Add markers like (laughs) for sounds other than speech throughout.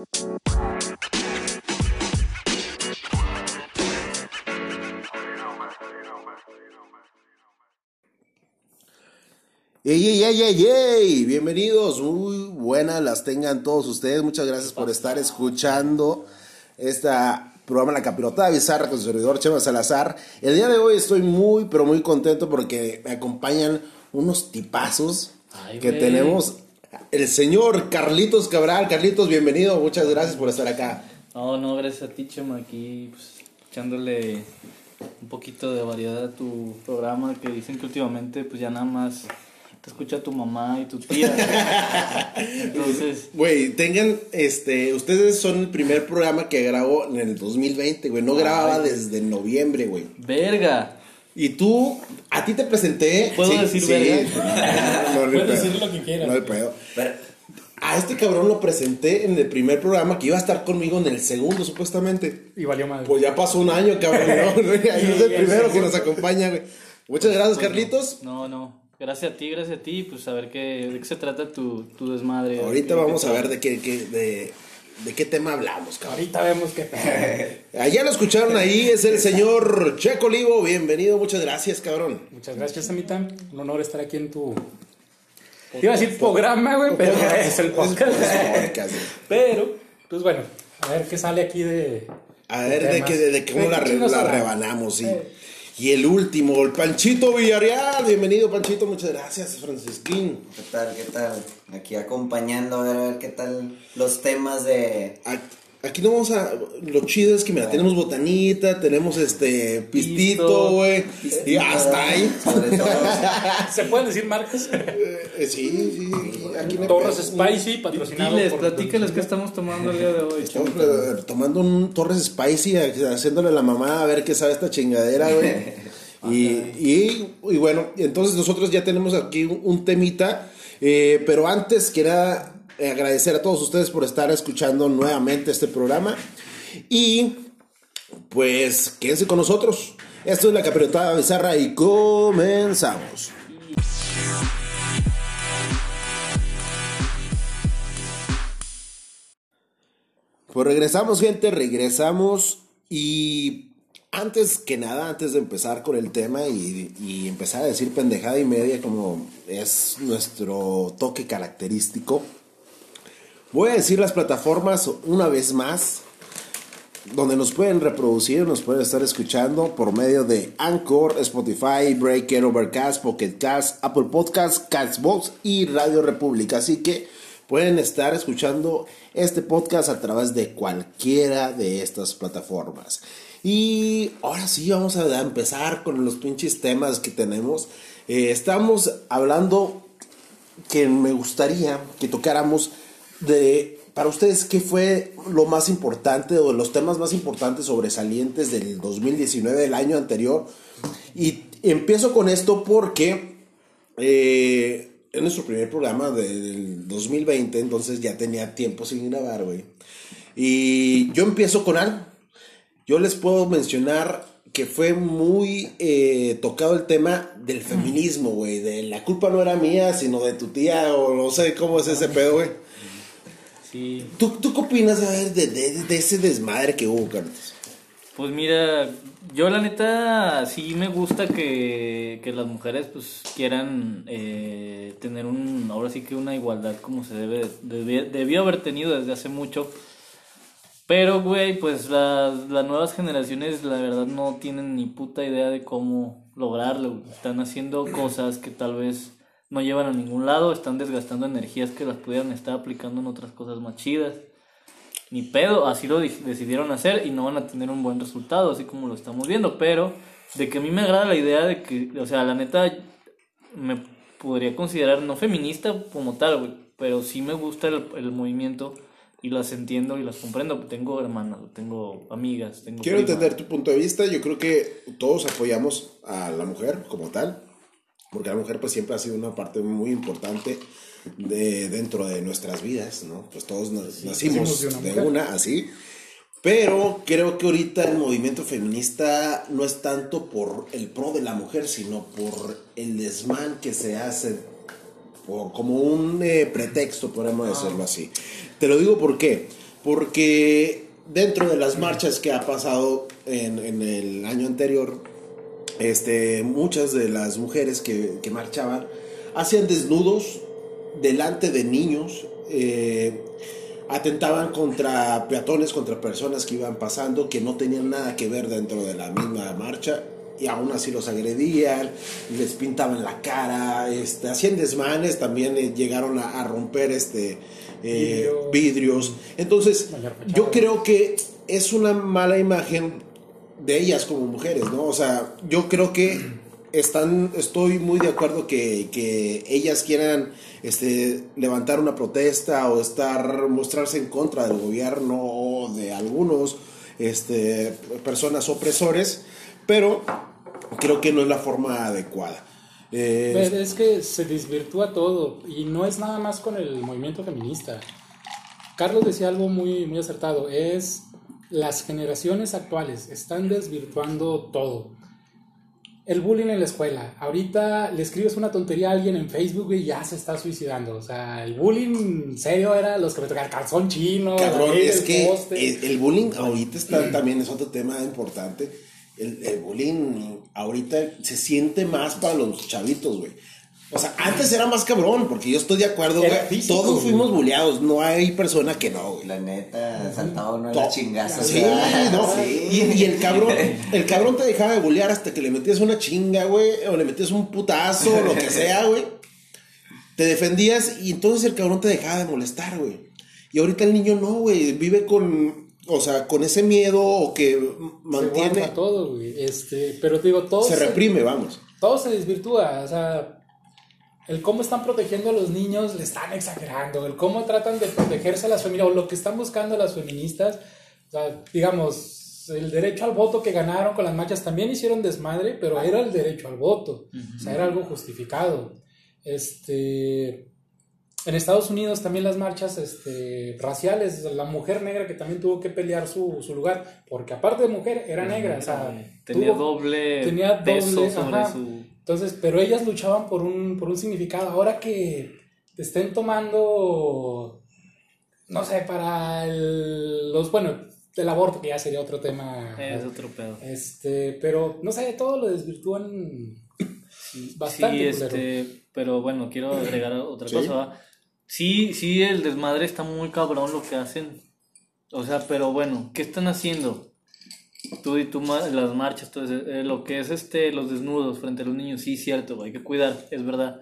Ey, ey, ey, ey, ey, bienvenidos, muy buenas las tengan todos ustedes, muchas gracias por estar escuchando esta programa La Capirotada Bizarra con su servidor Chema Salazar. El día de hoy estoy muy, pero muy contento porque me acompañan unos tipazos Ay, que tenemos. El señor Carlitos Cabral, Carlitos, bienvenido, muchas gracias por estar acá. No, no, gracias a ti, Chema, aquí pues, echándole un poquito de variedad a tu programa que dicen que últimamente pues ya nada más te escucha tu mamá y tu tía. (laughs) Entonces, Güey, tengan, este, ustedes son el primer programa que grabó en el 2020, güey, no grababa desde noviembre, güey. verga. Y tú, a ti te presenté. ¿Puedo decir verga? (laughs) No, no pedo. decir lo que quieras. No hay pedo. A este cabrón lo presenté en el primer programa que iba a estar conmigo en el segundo, supuestamente. Y valió madre. Pues ya pasó un año, cabrón. ¿no? (laughs) (laughs) Ahí es el Sí, primero sí, que sí. nos acompaña, güey. Muchas gracias, Carlitos. No, no. Gracias a ti, gracias a ti, pues a ver qué, de qué se trata tu, tu desmadre. Ahorita ¿Qué- vamos a ver de qué, qué- de, de qué tema hablamos, cabrón. Ahorita vemos qué pedo. (laughs) Allá lo escucharon ahí, es el señor Checo Olivo. Bienvenido, muchas gracias, cabrón. Muchas gracias, Amita. Un honor estar aquí en tu. Iba a decir programa, güey, pero (laughs) es el podcast. Pero, pues bueno, a ver qué sale aquí de. A ver, de, que, de, de cómo ¿De la, re- rebanamos, sí. Eh. Y el último, el Panchito Villarreal. Bienvenido, Panchito. Muchas gracias, Francisquín. ¿Qué tal? ¿Qué tal? Aquí acompañando a ver, a ver qué tal los temas de... Aquí no vamos a. Lo chido es que, mira, tenemos botanita, tenemos este pistito, güey. Y hasta ahí. Sobre todo, (laughs) ¿Se pueden decir marcas? Eh, sí, sí. Aquí no hay Torres pedo. Spicy, patrocinado Diles, por. platícales qué estamos tomando el día de hoy. Estamos eh, tomando un Torres Spicy, haciéndole la mamá a ver qué sabe esta chingadera, güey. (laughs) Y, y, y bueno, entonces nosotros ya tenemos aquí un, un temita, eh, pero antes quería eh, agradecer a todos ustedes por estar escuchando nuevamente este programa y pues quédense con nosotros. Esto es la Capirotada Bizarra y comenzamos. Pues regresamos, gente, regresamos. Y antes que nada, antes de empezar con el tema y empezar a decir pendejada y media, como es nuestro toque característico, voy a decir las plataformas una vez más donde nos pueden reproducir, nos pueden estar escuchando por medio de Anchor, Spotify, Breaker, Overcast, Pocket Cast, Apple Podcast, Castbox y Radio República. Así que pueden estar escuchando este podcast a través de cualquiera de estas plataformas. Y ahora sí, vamos a empezar con los pinches temas que tenemos. Eh, estamos hablando que me gustaría que tocáramos de para ustedes qué fue lo más importante o los temas más importantes sobresalientes del 2019 del año anterior y empiezo con esto porque eh, es nuestro primer programa del 2020 entonces ya tenía tiempo sin grabar güey y yo empiezo con algo yo les puedo mencionar que fue muy eh, tocado el tema del feminismo, güey. De la culpa no era mía, sino de tu tía, o no sé cómo es ese pedo, güey. Sí. ¿Tú, ¿Tú qué opinas a ver, de, de- de ese desmadre que hubo, Carlos? Pues mira, yo la neta sí me gusta que, que las mujeres pues quieran eh, tener un, ahora sí que una igualdad como se debe, debía- debió haber tenido desde hace mucho. Pero, güey, pues las, las nuevas generaciones la verdad no tienen ni puta idea de cómo lograrlo. Están haciendo cosas que tal vez no llevan a ningún lado, están desgastando energías que las pudieran estar aplicando en otras cosas más chidas. Ni pedo, así lo di- decidieron hacer y no van a tener un buen resultado, así como lo estamos viendo. Pero de que a mí me agrada la idea de que, o sea, la neta, me podría considerar no feminista como tal, güey, pero sí me gusta el, el movimiento y las entiendo y las comprendo. Tengo hermanas, tengo amigas, tengo Quiero primas. entender tu punto de vista. Yo creo que todos apoyamos a la mujer como tal, porque la mujer pues siempre ha sido una parte muy importante de, dentro de nuestras vidas, ¿no? Pues todos nas- nacimos nacimos de una de una así. Pero creo que ahorita el movimiento feminista no es tanto por el pro de la mujer, sino por el desmán que se hace, por, como un eh, pretexto, podemos decirlo así. Te lo digo porque porque dentro de las marchas que ha pasado en, en el año anterior, este, muchas de las mujeres que, que marchaban hacían desnudos delante de niños, eh, atentaban contra peatones, contra personas que iban pasando, que no tenían nada que ver dentro de la misma marcha, y aún así los agredían, les pintaban la cara, este, hacían desmanes, también eh, llegaron a, a romper este, eh, Vidrios. vidrios. Entonces, yo creo que es una mala imagen de ellas como mujeres, ¿no? O sea, yo creo que están, estoy muy de acuerdo que, que ellas quieran este, levantar una protesta o estar, mostrarse en contra del gobierno o de algunos este, personas opresores, pero creo que no es la forma adecuada. Eh, es que se desvirtúa todo y no es nada más con el movimiento feminista. Carlos decía algo muy, muy acertado, es las generaciones actuales están desvirtuando todo. El bullying en la escuela. Ahorita le escribes una tontería a alguien en Facebook y ya se está suicidando. O sea, el bullying serio era los que me tocaban calzón chino, Cabrón, la ley es del que poste. el, el bullying ahorita está, también es otro tema importante. El, el bullying ahorita se siente más para los chavitos, güey. O sea, antes era más cabrón, porque yo estoy de acuerdo, güey. físico, Todos güey. fuimos bulleados, no hay persona que no, güey. La neta, saltado no To- era chingazo. Sí, ¿verdad? no. Sí. Y, y el cabrón, (laughs) el cabrón te dejaba de bullear hasta que le metías una chinga, güey, o le metías un putazo, o lo que sea, (laughs) güey. Te defendías y entonces el cabrón te dejaba de molestar, güey. Y ahorita el niño no, güey, vive con, o sea, con ese miedo o que Se mantiene, aguanta todo, güey. Este, pero te digo, todo se reprime, vamos. todo se desvirtúa, o sea, el cómo están protegiendo a los niños le están exagerando, el cómo tratan de protegerse a las familias, o lo que están buscando las feministas, o sea, digamos, el derecho al voto que ganaron con las marchas también hicieron desmadre, pero era el derecho al voto, o sea, era algo justificado. Este, en Estados Unidos también las marchas este, raciales, la mujer negra que también tuvo que pelear su, su lugar, porque aparte de mujer era negra, o sea, tenía tuvo- doble tenía peso doble, sobre ajá. su... entonces, pero ellas luchaban por un, por un significado. Ahora que te estén tomando, no sé, para el, los, bueno, el aborto, que ya sería otro tema. Es otro pedo. Este, pero no sé, todo lo desvirtúan bastante. sí, este, pero bueno, quiero agregar otra Sí. cosa. ¿va? Sí, sí, el desmadre está muy cabrón lo que hacen. O sea, pero bueno, ¿qué están haciendo? Tú y tú, las marchas, todo ese- eh, lo que es este, los desnudos frente a los niños, sí, cierto, güey, hay que cuidar, es verdad.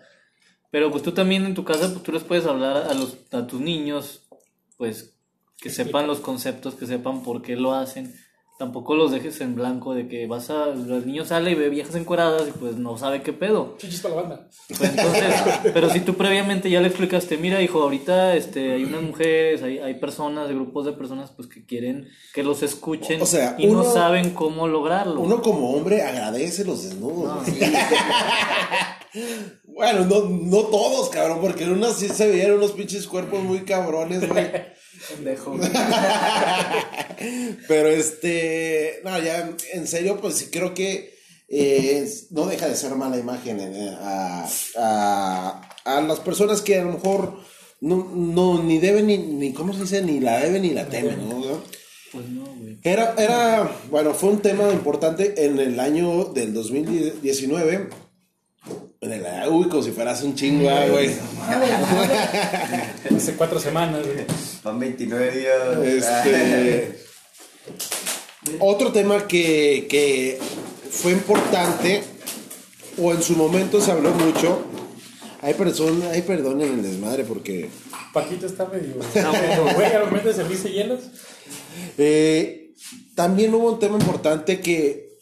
Pero pues tú también en tu casa, pues tú les puedes hablar a, los, a tus niños, pues que sepan los conceptos, que sepan por qué lo hacen. Tampoco los dejes en blanco de que vas a. El niño sale y ve viejas encueradas y pues no sabe qué pedo. Chichis para la banda. Pues entonces, (laughs) pero si tú previamente ya le explicaste, mira, hijo, ahorita este, hay unas mujeres, hay, hay personas, grupos de personas pues que quieren que los escuchen O sea, y no saben cómo lograrlo. Uno como hombre agradece los desnudos. güey. (laughs) bueno, no, no todos, cabrón, porque en unas sí se veían unos pinches cuerpos muy cabrones, güey. (laughs) Pendejo. (laughs) Pero este, no, ya, en serio, pues sí creo que eh, es- no deja de ser mala imagen eh, a, a, a las personas que a lo mejor no, no ni deben ni, ni, ¿cómo se dice? Ni la deben ni la temen, ¿no? Pues no, güey. Era, era, bueno, fue un tema importante en el año del 2019. En el, uy, como si fueras un chingo, güey. Hace cuatro semanas, güey. Van 29 días. Este, otro tema que, que fue importante, o en su momento se habló mucho. Hay personas, hay perdón en el desmadre porque Paquito está medio. (laughs) (laughs) Güey, al momento de servirse hielos. Eh, también hubo un tema importante que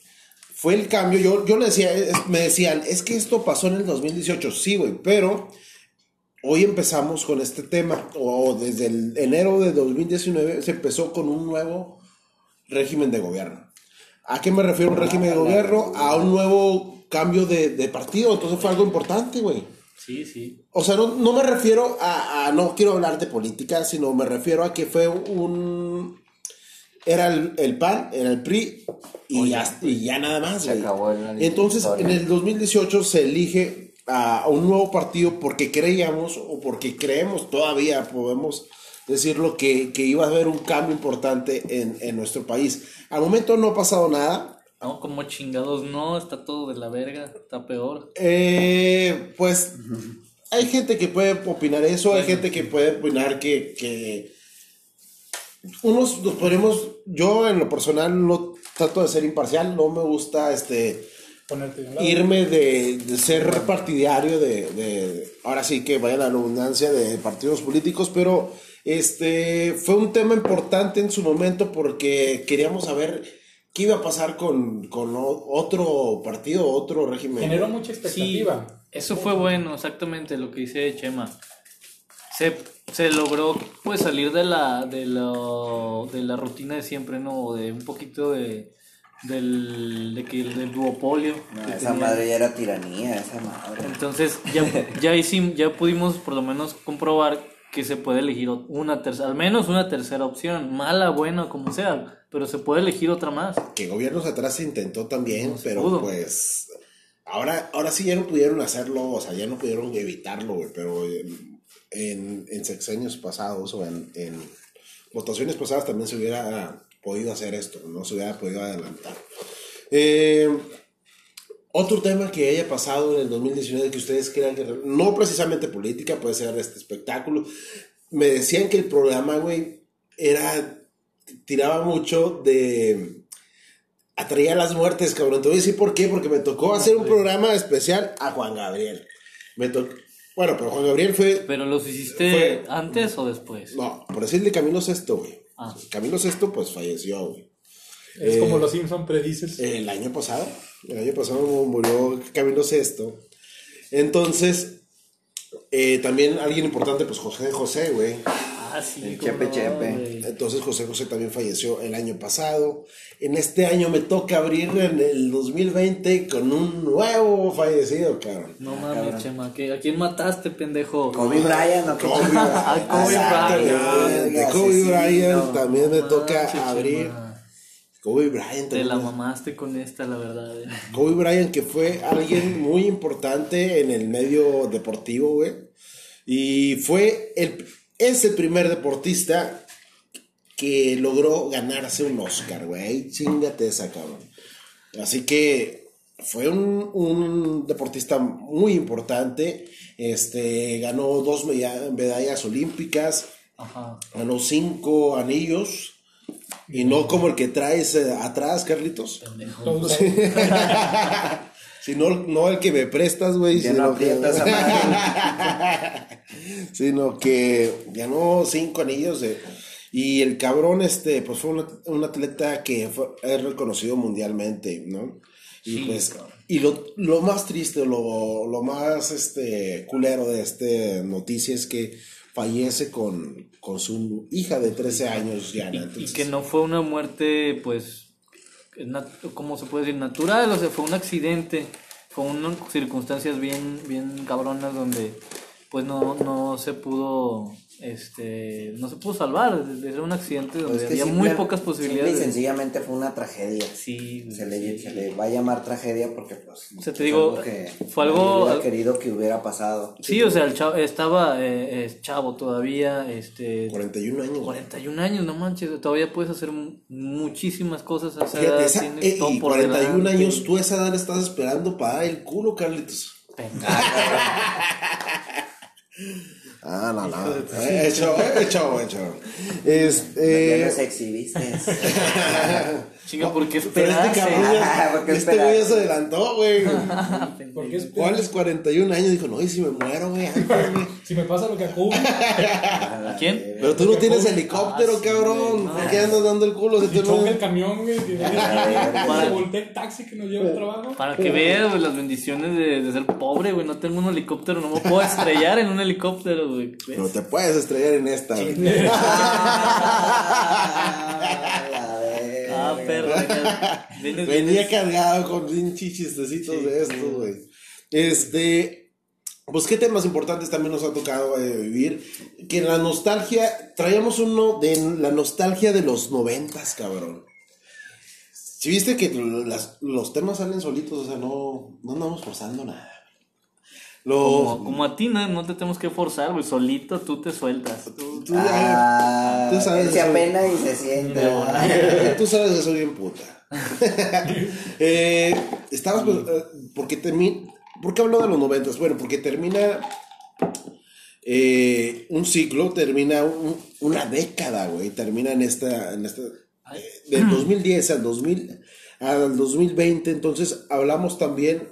fue el cambio. Yo, yo le decía, es- me decían, es que esto pasó en el 2018. Sí, güey, pero hoy empezamos con este tema. O desde el enero de 2019 se empezó con un nuevo régimen de gobierno. ¿A qué me refiero un régimen de gobierno? A un nuevo cambio de, de partido. Entonces fue algo importante, güey. Sí, sí. O sea, no, no me refiero a, a- No quiero hablar de política, sino me refiero a que fue un. Era el, el PAN, era el PRI, y, ya, y ya nada más, Se güey. acabó la Entonces, en el 2018 se elige a, un nuevo partido porque creíamos, o porque creemos todavía, podemos decirlo, que, que iba a haber un cambio importante en, en nuestro país. Al momento no ha pasado nada. No, como chingados, no, está todo de la verga, está peor. Eh, pues hay gente que puede opinar eso, hay gente que puede opinar que, que unos nos podemos, yo en lo personal no trato de ser imparcial, no me gusta este Ponerte de un lado. irme de, de ser partidario de, de- ahora sí que vaya la redundancia de partidos políticos, pero este fue un tema importante en su momento porque queríamos saber qué iba a pasar con, con otro partido, otro régimen. Generó mucha Sí, expectativa. eso fue bueno, exactamente lo que dice Chema. Se, se logró pues salir de la, de, la, de la rutina de siempre, ¿no? De un poquito de, del, de que, del duopolio. No, que esa tenía. madre ya era tiranía, esa madre. Entonces ya, (laughs) ya, hicim- ya pudimos por lo menos comprobar que se puede elegir una tercera, al menos una tercera opción, mala, buena, como sea, pero se puede elegir otra más. que gobiernos atrás se intentó también, No se pero pudo. pues ahora, ahora sí ya no pudieron hacerlo, o sea, ya no pudieron evitarlo, güey, pero en, en, en sexenios pasados o en, en votaciones pasadas también se hubiera podido hacer esto, no se hubiera podido adelantar. Eh, otro tema que haya pasado en el 2019 que ustedes crean que no precisamente política, puede ser este espectáculo. Me decían que el programa, güey, era tiraba mucho de atraía las muertes, cabrón. Te voy a decir por qué, porque me tocó hacer un programa especial a Juan Gabriel. Me tocó bueno, pero Juan Gabriel fue Pero los hiciste Fue- antes o después. no, por decirle Camilo Sesto, güey. Ah. Camilo Sesto pues falleció, güey. Es Eh, como los Simpson predices. El año pasado, el año pasado murió Camilo Sesto. Entonces, eh, también alguien importante, pues José José, güey. Ah, sí. El Chepe no, Chepe. Entonces José José también falleció el año pasado. En este año me toca abrir en el 2020 con un nuevo fallecido, cabrón. No Ah, mames, cabrón. Chema, ¿qué- ¿a quién mataste, pendejo? Kobe Bryant, ¿o qué? Kobe (laughs) Ah, Kobe. Bryant. Kobe. Bryant también me toca abrir. Kobe Bryant Te la mamaste con esta, la verdad. eh. Kobe Bryant, que fue alguien muy importante en el medio deportivo, güey. Y fue el, es el primer deportista que logró ganarse un Oscar, güey. Chingate esa, cabrón. Así que fue un, un deportista muy importante. Este, ganó dos meda- medallas olímpicas, Ajá. ganó cinco anillos. Y no como el que traes eh, atrás, Carlitos. (laughs) (laughs) Todos- Sino no el que me prestas, güey. Ya no (laughs) (laughs) Sino, que, madre. sino que ganó cinco anillos. y el cabrón, este, pues fue un, un atleta que fue, es reconocido mundialmente, ¿no? Y Sí, pues, cabrón. y lo, lo más triste, lo, lo más este, culero de esta noticia es que fallece con, con su hija de 13 años, Diana. Y que no fue una muerte, pues, ¿cómo se puede decir? Natural, o sea, fue un accidente. Fue unas circunstancias bien, bien cabronas donde, pues, no, no se pudo, este, no se pudo salvar. Era un accidente donde Pues que había muy pocas simple posibilidades. y sencillamente fue una tragedia. Sí, Se le, sí. se le va a llamar tragedia porque pues O sea, te es digo, algo que fue algo- hubiera querido que hubiera pasado. Sí, o sea, el chavo estaba eh, chavo todavía, este, 41 años. 41 años, no manches, todavía puedes hacer mu- muchísimas cosas a esa Fíjate, edad, esa- eh, y por 41 delante. años, tú a esa edad estás esperando para dar el culo, Carlitos. (laughs) Ah, no, no. Eh, Hecho, hecho, hecho. Ya Este. nos exhibiste. (laughs) Chinga, ¿por qué Pero este cabrón ya- Ah, (laughs) ¿por qué este güey ya se adelantó, güey. (laughs) ¿Por qué esperas? ¿Cuáles 41 años? Dijo, no, y si me muero, güey. (laughs) Si me pasa lo que a ¿A quién? Pero tú no tienes Porque- helicóptero, Ah, cabrón. no. ¿Por qué andas dando el culo? Si no- choca el camión, güey, se voltea el taxi que nos lleva al trabajo. Para que veas, güey, las bendiciones de, de ser pobre, güey. No tengo un helicóptero, no me puedo estrellar en un helicóptero, güey. Pero te puedes estrellar en esta, güey. Ah, perro. ya- vienes- Venía cargado con pinches chistecitos de estos, güey. Este, pues qué temas importantes también nos ha tocado eh, vivir. Que la nostalgia, traíamos uno de la nostalgia de los noventas, cabrón. Si viste que las- los temas salen solitos, o sea, no, no andamos forzando nada. Como, como a ti, no, no te tenemos que forzar, güey. Solito tú te sueltas. tú, tú- Ah, tú sabes se apena y se sienta. (laughs) Tú sabes que soy bien puta. (laughs) eh, estabas, pues, porque termina, ¿por qué hablo de los noventas? Bueno, porque termina eh, un ciclo, termina un- una década, güey, termina en esta, en esta, eh, del 2010 al 2000, al 2020, entonces hablamos también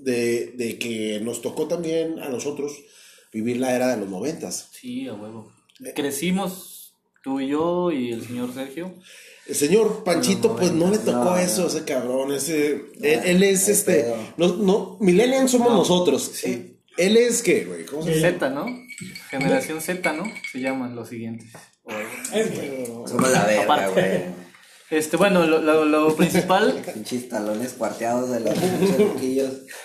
de, de que nos tocó también a nosotros vivir la era de los noventas. Sí, a huevo. Crecimos tú y yo y el señor Sergio. El señor Panchito, pues no le tocó No, eso, no. ese cabrón. Ese, él, él es este. pedo. No, no, Millennials somos No, nosotros. sí. Eh, Él es qué, güey. ¿Cómo se llama? Z, ¿no? Generación Z, ¿no? Se llaman los siguientes. Es que, Somos la verga, güey. Este, bueno, lo, lo, lo (laughs) principal, Pinches talones cuarteados de los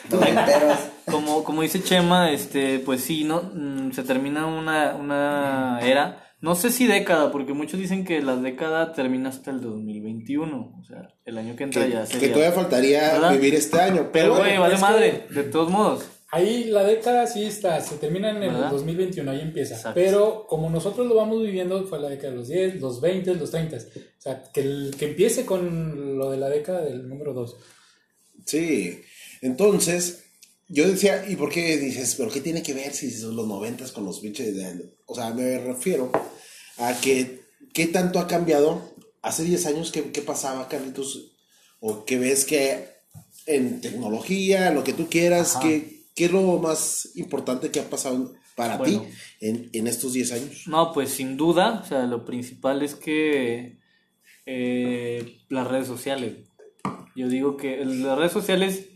noventeros. (laughs) como, como dice Chema, este, pues sí, ¿no? Mm, se termina una, una era. No sé si década, porque muchos dicen que la década termina hasta el 2021. O sea, el año que entra Que, ya que sería. todavía faltaría ¿Verdad? vivir este año. Pero, bueno, güey, vale que- madre, de todos modos. Ahí la década sí está, se termina en el ¿Verdad? 2021, ahí empieza. Exacto. Pero como nosotros lo vamos viviendo, fue la década de los 10, los 20, los 30. O sea, que, el, que empiece con lo de la década del número 2. Sí. Entonces, yo decía, ¿y por qué dices, pero qué tiene que ver si son los noventas con los pinches de... O sea, me refiero a que, ¿qué tanto ha cambiado? Hace 10 años, ¿qué, qué pasaba, Carlitos? O que ves que en tecnología, lo que tú quieras, Ajá. ¿qué, ¿qué es lo más importante que ha pasado para Bueno. ti en, en estos 10 años? No, pues sin duda, o sea, lo principal es que eh, las redes sociales. Yo digo que las redes sociales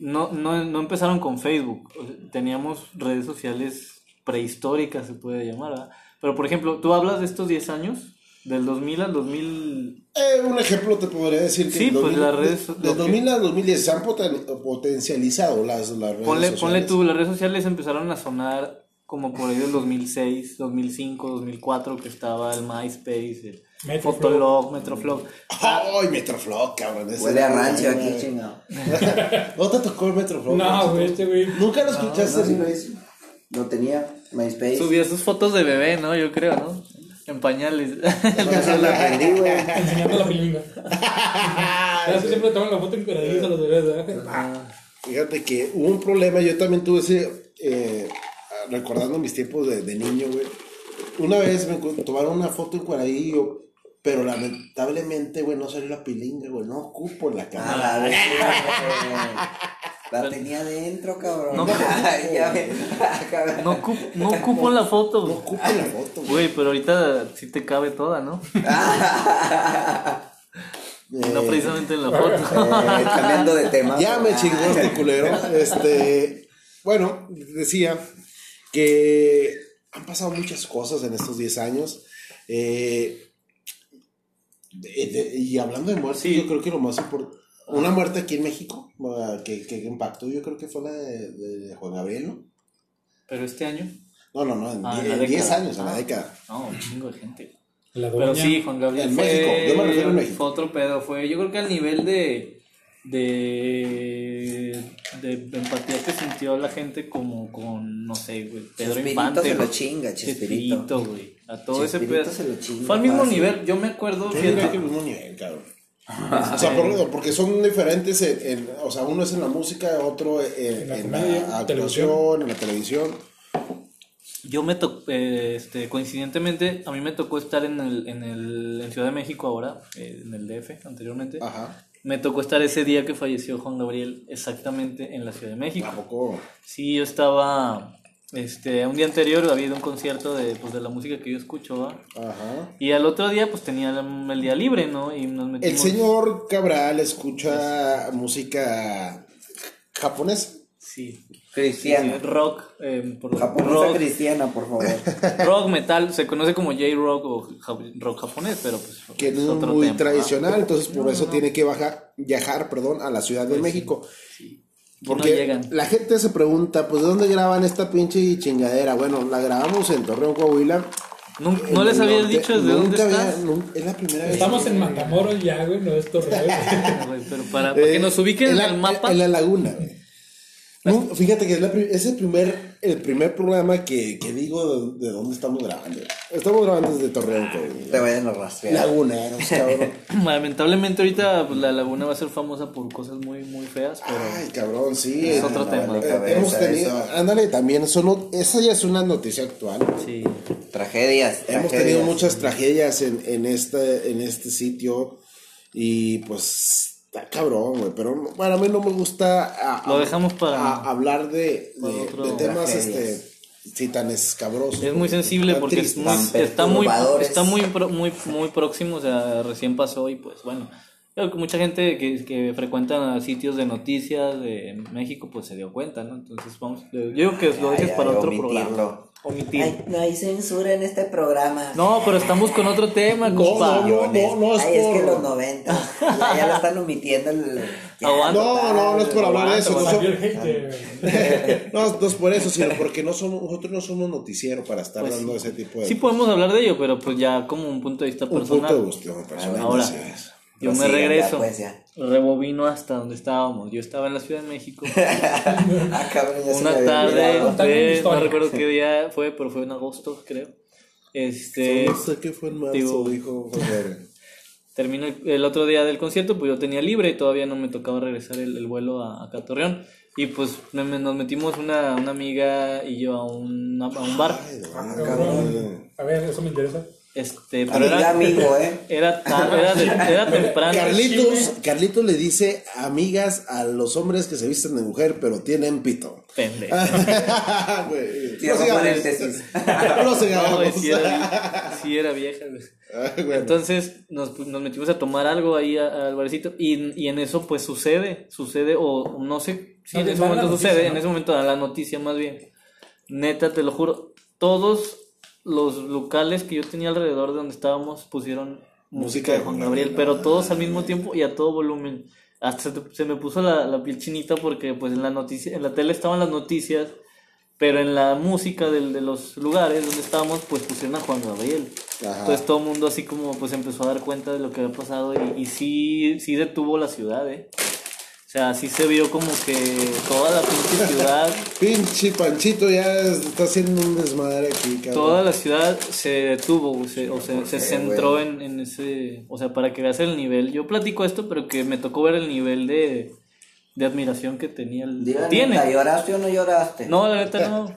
no, no, no empezaron con Facebook. Teníamos redes sociales prehistóricas, se puede llamar, ¿verdad? Pero, por ejemplo, tú hablas de estos 10 años, del 2000 al 2000... Eh, un ejemplo te podría decir que Sí, pues, 2000 las redes- de- del que- 2000 al 2010 se han poten- potencializado las, las redes Ponle, sociales. ponle tú, las redes sociales empezaron a sonar como por ahí del 2006, 2005, 2004, que estaba el MySpace, el. Fotolog, Metroflog. ¡Ay, Metroflog, cabrón! ese Huele a rancho aquí, chingado. ¿No te tocó el Metroflog? No, güey, este güey. ¿Nunca lo escuchaste? No, güey. No tenía MySpace. Subía sus fotos de bebé, ¿no? Yo creo, ¿no? En pañales. (laughs) Eso se lo aprendí, güey. Enseñando la pilinga. (laughs) Ya se siempre toman la foto encueradillos a los bebés, ¿verdad? Fíjate que hubo un problema, yo también tuve ese, eh, recordando mis tiempos de, de niño, güey. Una vez me tomaron una foto en Cuaradillo, pero lamentablemente, güey, no salió la pilinga, güey, no ocupo la cámara. (laughs) la tenía dentro, cabrón. No. (laughs) (laughs) No, ocup- (laughs) no ocupo la No foto. ocupo la foto, güey. Pero ahorita sí te cabe toda, ¿no? No Eh, precisamente en la foto. Eh, cambiando de tema. Ya me chingó este culero. Este, bueno, decía que han pasado muchas cosas en estos 10 años. Eh, de- de- y hablando de muerte, Sí. yo creo que lo más importante. Una muerte aquí en México ah, que, que impactó, yo creo que fue la de, de Juan Gabriel, ¿no? Pero este año. No, no, no, en Ah, en die- la en 10 década. años, en la Ah. década. No, un chingo de gente. La Pero sí, Juan Gabriel En fue, México, yo me refiero a México. fue otro pedo. Fue, yo creo que al nivel de, de, de empatía que sintió la gente como con, no sé, güey, Pedro Chespirito Infante. se lo güey. chinga, Chespirito. Chespirito, güey. A todo ese Chespirito pedo. se lo chinga Fue al mismo fácil. nivel. Yo me acuerdo, Yo fíjate, que el mismo nivel, cabrón. (laughs) O sea, por- porque son diferentes, en, en- o sea, uno es en la música, otro en, En la en comedia, la televisión. actuación, en la televisión. Yo me tocó, este, coincidentemente, a mí me tocó estar en el, en el, en Ciudad de México ahora, eh, en el DF anteriormente. Ajá. Me tocó estar ese día que falleció Juan Gabriel, exactamente en la Ciudad de México. Tampoco. Sí, yo estaba, este, un día anterior había ido a un concierto de, pues, de la música que yo escucho, ¿va? Ajá. Y al otro día, pues tenía el, el día libre, ¿no? Y nos El metimos. señor Cabral escucha música japonesa. Sí. Cristiana. Sí, rock, eh, por- Japonesa rock, cristiana, por favor. (laughs) rock, metal, se conoce como J-rock o ja- rock japonés, pero pues que es otro muy tradicional, entonces por eso tiene que bajar, viajar perdón, a la Ciudad de México. Porque no llegan. la gente se pregunta, pues ¿de dónde graban esta pinche chingadera? Bueno, la grabamos en Torreón, Coahuila. ¿No, en no les habías norte. dicho desde dónde Nunca había- estás? nun- es la primera vez. Estamos en Matamoros ya, güey, no es Torreón. (laughs) Pero para, para que Eh, nos ubiquen en, la, el mapa. En la laguna, güey. No, fíjate que es, la pri- es el, primer, el primer programa que, que digo de, de dónde estamos grabando. Estamos grabando desde Torreón, güey. Te vayan a rastrear. Laguneros, cabrón. (laughs) Lamentablemente ahorita pues, la laguna va a ser famosa por cosas muy, muy feas, pero Ay, cabrón, sí. Es eh, otro no, tema. eh, Cabeza, hemos tenido, eso. ándale, también, eso no, esa ya es una noticia actual. sí. Tragedias. Hemos tragedias. tenido muchas tragedias en, en, este, en este sitio y pues está cabrón, güey. Pero bueno, a mí no me gusta a- Lo a- dejamos para- a- hablar de, para de- otro- de temas este, sí, tan escabrosos. Es muy güey, sensible tan porque es muy- tan está muy perturbadores. está muy pro- muy muy próximo, o sea, recién pasó y pues bueno, creo que mucha gente que, que frecuenta sitios de noticias de México pues se dio cuenta, ¿no? Entonces vamos, yo digo que lo dejes para otro programa. Omitir. Ay, no hay censura en este programa. No, pero estamos con otro tema, No, compa. no, no, no es Ay, es que por- los 90. Ya, ya lo están omitiendo. El... ya, Aguanta. No, no, no es por hablar de eso. No, son- (laughs) no, no es por eso, sino porque no somos, nosotros no somos noticiero para estar Pues dando ese tipo de Sí podemos hablar de ello, pero pues ya como un punto de vista un punto personal. de gusto personal. Ahora. Yo me Prosigan, ya, regreso. pues, ya. Rebobino hasta donde estábamos. Yo estaba en la Ciudad de México. (laughs) Ah, cabrón, ya se me una tarde, una fue- no recuerdo qué día fue, pero fue en agosto, creo. Este, No sé qué fue en marzo, digo- dijo (laughs) terminó el, el otro día del concierto, pues yo tenía libre y todavía no me tocaba regresar el, el vuelo a, a Catorreón. Y pues me- me- nos metimos una, una amiga y yo a un, a un bar. Ay. A ver, eso me interesa. Este, pero Amiga, era, amigo, (laughs) ¿eh? era, ta- era, de- era (laughs) temprano. Carlitos, Carlitos le dice amigas a los hombres que se visten de mujer pero tienen pito. Pendejo. (laughs) Paréntesis. No, güey, sí era, vieja, bueno. Entonces nos, pues, nos metimos a tomar algo ahí a- al barecito y, y en eso pues sucede, sucede o no sé si No, en ese momento noticia, sucede, ¿no? en ese momento da la noticia más bien. Neta, te lo juro, todos los locales que yo tenía alrededor de donde estábamos pusieron música de Juan Gabriel, pero todos al mismo tiempo y a todo volumen. Hasta se, me puso la, la piel chinita porque pues en la noticia, en la tele estaban las noticias, pero en la música del- de los lugares donde estábamos pues pusieron a Juan Gabriel. Ajá. Entonces todo el mundo así como pues empezó a dar cuenta de lo que había pasado y, y sí, sí detuvo la ciudad, ¿eh? Sea, sí se vio como que toda la pinche (laughs) ciudad, Pinche Panchito ya está haciendo un desmadre aquí, cabrón. toda la ciudad se detuvo, se- o sea, se qué, centró en, en ese, o sea, para que veas el nivel. Yo platico esto, pero que me tocó ver el nivel de, de admiración que tenía el... Tiene. ¿lloraste o no lloraste? No, la neta no,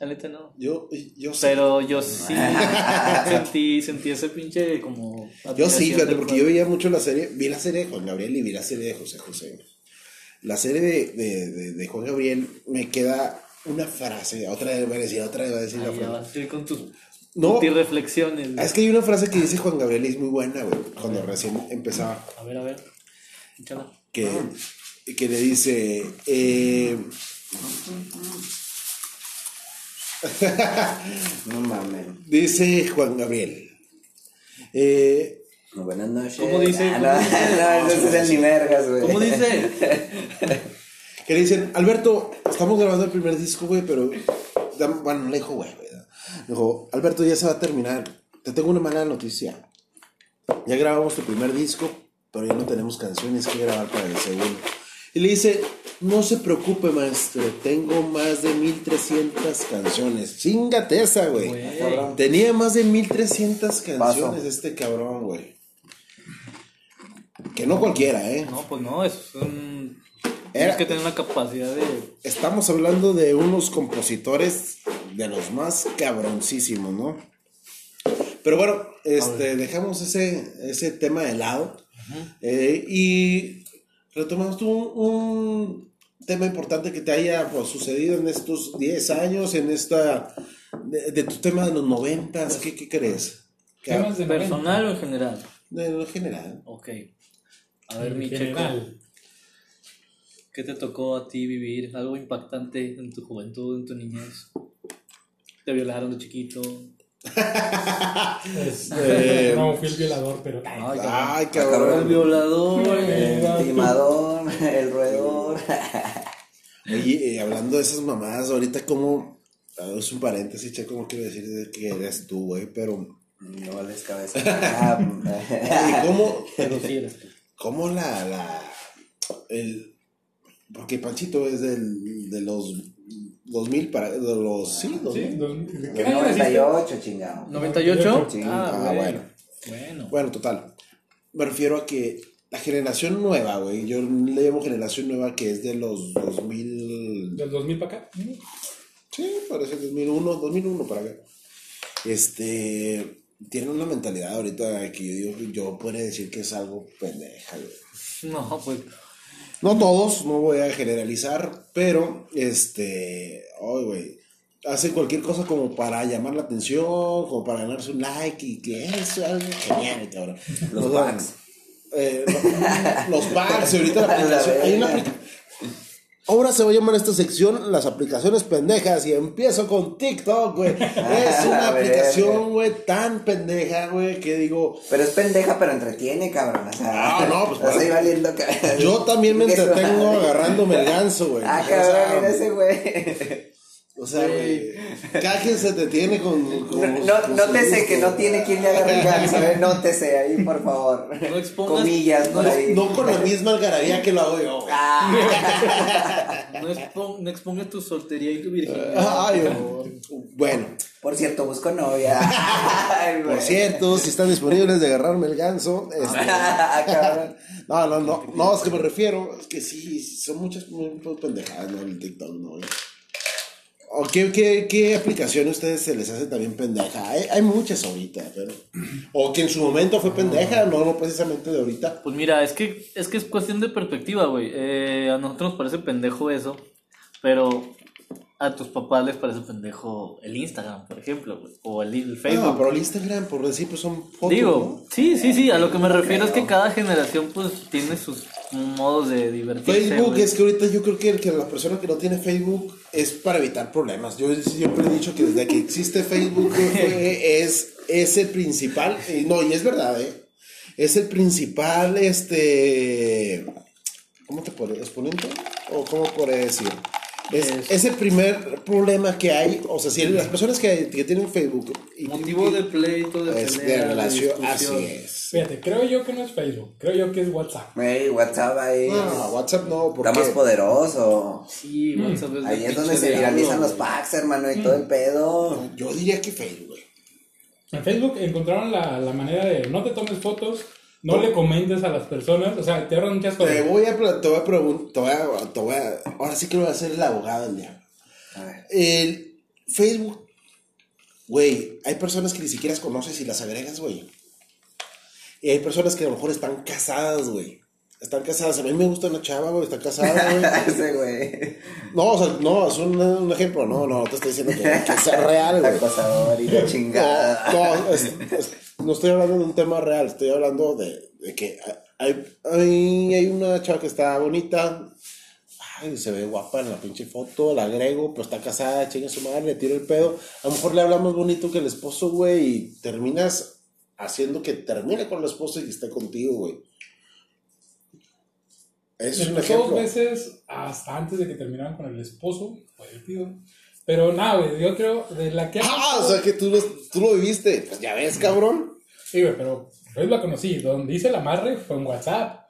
la neta no. Yo, yo sí. Pero yo sí (laughs) sentí, sentí ese pinche como... Yo sí, fíjate, porque yo veía mucho la serie, vi la serie de Juan Gabriel y vi la serie de José José. La serie de, de, de, de Juan Gabriel me queda una frase, otra vez va a decir, otra vez va a decir la Ahí ya frase. ir con tus No. reflexiones. Ah, Es que hay una frase que dice Juan Gabriel y es muy buena, güey, cuando recién empezaba, A ver, a ver. Échala. que, que le dice, eh, (laughs) (laughs) No mames. dice Juan Gabriel, eh, Buenas noches. ¿Cómo dice? Ah, ¿Cómo no, no, ese es ni vergas, güey. ¿Cómo dice? (laughs) que le dicen, Alberto, estamos grabando el primer disco, güey, pero, bueno, le dijo, güey, güey, ¿no? dijo, Alberto, ya se va a terminar, te tengo una mala noticia, ya grabamos tu primer disco, pero ya no tenemos canciones que grabar para el segundo. Y le dice, no se preocupe, maestro, tengo más de 1300 canciones. Chingate esa, güey. Güey. Tenía más de 1300 canciones Paso. este cabrón, güey. Que no cualquiera, ¿eh? No, pues no, es un... Era- Tienes que tener una capacidad de... Estamos hablando de unos compositores de los más cabroncísimos, ¿no? Pero bueno, este, dejamos ese, ese tema de lado eh, y retomamos tú un, un tema importante que te haya pues, sucedido en estos 10 años, en esta, de, de tu tema de los 90, ¿qué, qué crees? ¿Qué- Temas de ¿Personal o en general? De lo general. Ok. A ver, mi checo. ¿Qué te tocó a ti vivir? ¿Algo impactante en tu juventud, en tu niñez? ¿Te violaron de chiquito? Este, (laughs) no fui el violador, pero. Ay, Ay, Ah, El cabrón. violador. El timador, el roedor. (laughs) Oye, eh, hablando de esas mamadas, ahorita como, ah, es un paréntesis, che, como quiero decir de que eres tú, güey, pero, No vales cabeza. (laughs) ¿y cómo, Pero sí eres tú. Cómo la, la, el, porque Panchito es del, de los 2000 para, de los, sí, 2000. ¿Sí? Dos- ¿De qué Del año naciste? 98, chingado. ¿98? Sí. Ah, bueno. Bueno. Bueno, total. Me refiero a que la generación nueva, güey, yo le llamo generación nueva que es de los 2000, Del 2000 para acá. sí, parece 2001, 2001 para acá. Este, tienen una mentalidad ahorita que yo digo, yo podría decir que es algo pendeja, güey. No, pues. No todos, no voy a generalizar, pero este, ay, güey, hacen cualquier cosa como para llamar la atención, como para ganarse un like y que es algo genial, cabrón. Los packs. eh, los packs, ahorita la (laughs) aplicación, hay una verga. aplicación. Ahora se va a llamar esta sección las aplicaciones pendejas y empiezo con TikTok, güey. (laughs) Es una aplicación, güey, tan pendeja, güey, que digo, Pero es pendeja, pero entretiene, cabrón. O sea, Ah, no, pues, (laughs) estás ahí bueno. valiendo yo también me (laughs) entretengo agarrándome el ganso, güey. Ah, O sea, cabrón, mira ese güey. O sea, güey, cada quien se detiene con... con No, no, con nótese que no tiene quien le agarre el ganso, eh. Nótese ahí, por favor. No expongas- Comillas por ahí. No con la misma algarabía que lo hago yo, güey. Ah, No, expon- no expongas tu soltería y tu virginidad. Ay, por favor. bueno, por cierto, busco novia. (laughs) Ay, por cierto, si están disponibles de agarrarme el ganso, este, (laughs) Ah, no, no, no, no, es que me refiero, es que sí, son muchas pendejadas, ¿no? El TikTok, ¿no? ¿O qué, qué, qué aplicación a ustedes se les hace también pendeja? Hay, hay muchas ahorita, pero... O que en su momento fue pendeja, no, no precisamente de ahorita. Pues mira, es que es que es cuestión de perspectiva, güey. Eh, a nosotros nos parece pendejo eso, pero a tus papás les parece pendejo el Instagram, por ejemplo, güey, o el, el Facebook. No, pero el Instagram, por decir, pues son fotos, Digo, sí, sí, sí, a lo que me refiero es que cada generación pues tiene sus modos de divertirse. Facebook güey. es que ahorita yo creo que, el que la persona que no tiene Facebook es para evitar problemas. Yo siempre he dicho que desde que existe Facebook (laughs) es, es el principal, y no, y es verdad, ¿eh? Es el principal, este, ¿cómo te puedo exponente? ¿O cómo podría decir? Es, Es- es el primer problema que hay, o sea, si las personas que, que tienen Facebook y Motivo de pleito, de es pelea, de relación, así es. Fíjate, creo yo que no es Facebook, creo yo que es WhatsApp. Ey, WhatsApp ahí. No, WhatsApp no, porque Está más poderoso. Sí, WhatsApp es Ahí es donde se viralizan los packs, hermano, y todo el pedo. yo diría que Facebook, güey. En Facebook encontraron la, la manera de no te tomes fotos, no le comentes a las personas, o sea, te ahorran muchas Te cosas. voy a, pre- te voy a preguntar, te voy a, te voy a- ahora sí que voy a ser el abogado del diablo. A ver. El Facebook, güey, hay personas que ni siquiera conoces y las agregas, güey. Y hay personas que a lo mejor están casadas, güey. Están casadas. A mí me gusta una chava, güey, está casada, güey. (laughs) Ese güey. No, o sea, no, es un, un ejemplo. No, no, te estoy diciendo que, que sea real, (laughs) güey. Acosador y la chingada. No, no, es- es- no estoy hablando de un tema real, estoy hablando de, de que hay, hay, hay una chava que está bonita, ay, se ve guapa en la pinche foto, la agrego, pero está casada, chinga su madre, le tiro el pedo. A lo mejor le habla más bonito que el esposo, güey, y terminas haciendo que termine con el esposo y que esté contigo, güey. Eso es un pasó dos ejemplo. veces hasta antes de que terminaran con el esposo, fue divertido. Pero nada, güey, yo creo de la que... (laughs) Ah, o sea que tú lo, tú lo viviste. Pues ya ves, cabrón. Sí, güey, pero Facebook la conocí. Donde hice el amarre fue en WhatsApp.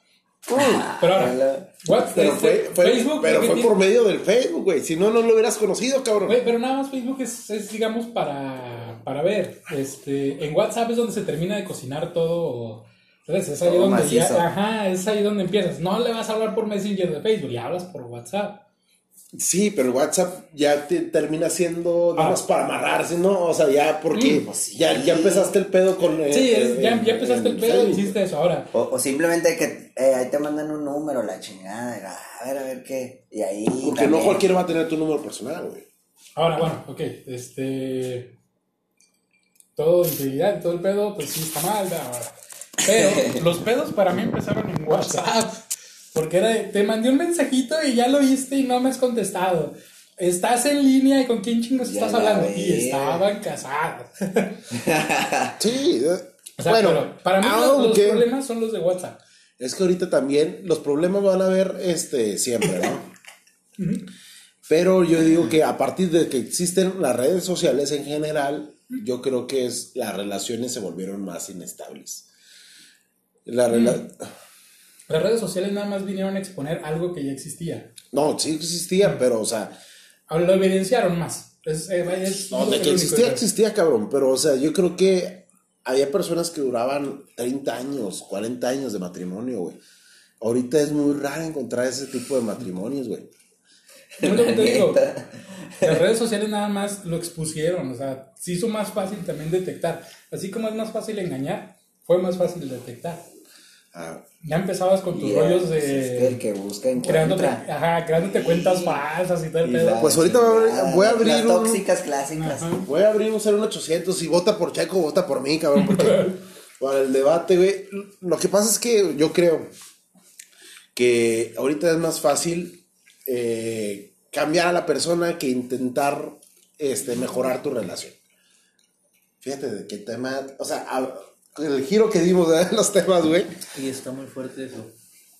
Pero ahora, what- Pero este, fue, fue- Facebook... pero fue por medio del Facebook, güey. Si no, no lo hubieras conocido, cabrón. Güey, pero nada más Facebook es, es, digamos, para, para ver. Este, en WhatsApp es donde se termina de cocinar todo. Entonces, es ahí Todo donde ya, ajá, es ahí donde empiezas. No le vas a hablar por Messenger de Facebook, le hablas por WhatsApp. Sí, pero WhatsApp ya te termina siendo nada Ah. más para amarrarse, ¿no? O sea, ya porque Mm, pues sí. ya, ya empezaste el pedo con... eh, Sí, es- eh, ya, ya empezaste el pedo y hiciste eso. Ahora, O, o simplemente que eh, ahí te mandan un número, la chingada. y, A ver, a ver qué. Y ahí. Porque no cualquiera va a tener tu número personal, güey. ahora, bueno, ok, este. Todo integridad, todo el pedo, pues sí está mal, ahora. Pero (laughs) los pedos para mí empezaron en WhatsApp. Porque era de, te mandé un mensajito y ya lo viste y no me has contestado. Estás en línea y con quién chingos Ya estás la hablando. Y estaban casados. (laughs) Sí, eh, O sea, bueno, pero para mí los- problemas son los de WhatsApp. es que ahorita también los problemas van a haber este, siempre, ¿no? Pero yo digo que a partir de que existen las redes sociales en general, yo creo que es las relaciones se volvieron más inestables. La rela- Las redes sociales nada más vinieron a exponer algo que ya existía. No, sí existía, pero, o sea, Ahora lo evidenciaron más. Es, eh, es no, lo- de que existía, existía, cabrón, pero, o sea, yo creo que había personas que duraban 30 años, 40 años de matrimonio, güey. Ahorita es muy raro encontrar ese tipo de matrimonios, güey. Te digo. Las redes sociales nada más lo expusieron, o sea, se hizo más fácil también detectar. Así como es más fácil engañar, fue más fácil detectar. Ah, Ya empezabas con tus rollos es que el de que busca creándote, ajá, creándote cuentas falsas y todo el Y pedo. Pues ahorita voy a abrir- chingada, voy a las abrir un- tóxicas clásicas. Ajá. Voy a abrir un 01800 y vota por Checo, vota por mí, cabrón, porque (laughs) para el debate, güey. Lo que pasa es que yo creo que ahorita es más fácil eh, cambiar a la persona que intentar este, mejorar tu relación. Fíjate de qué tema, o sea, a- el giro que dimos de (laughs) los temas, güey. Y está muy fuerte eso.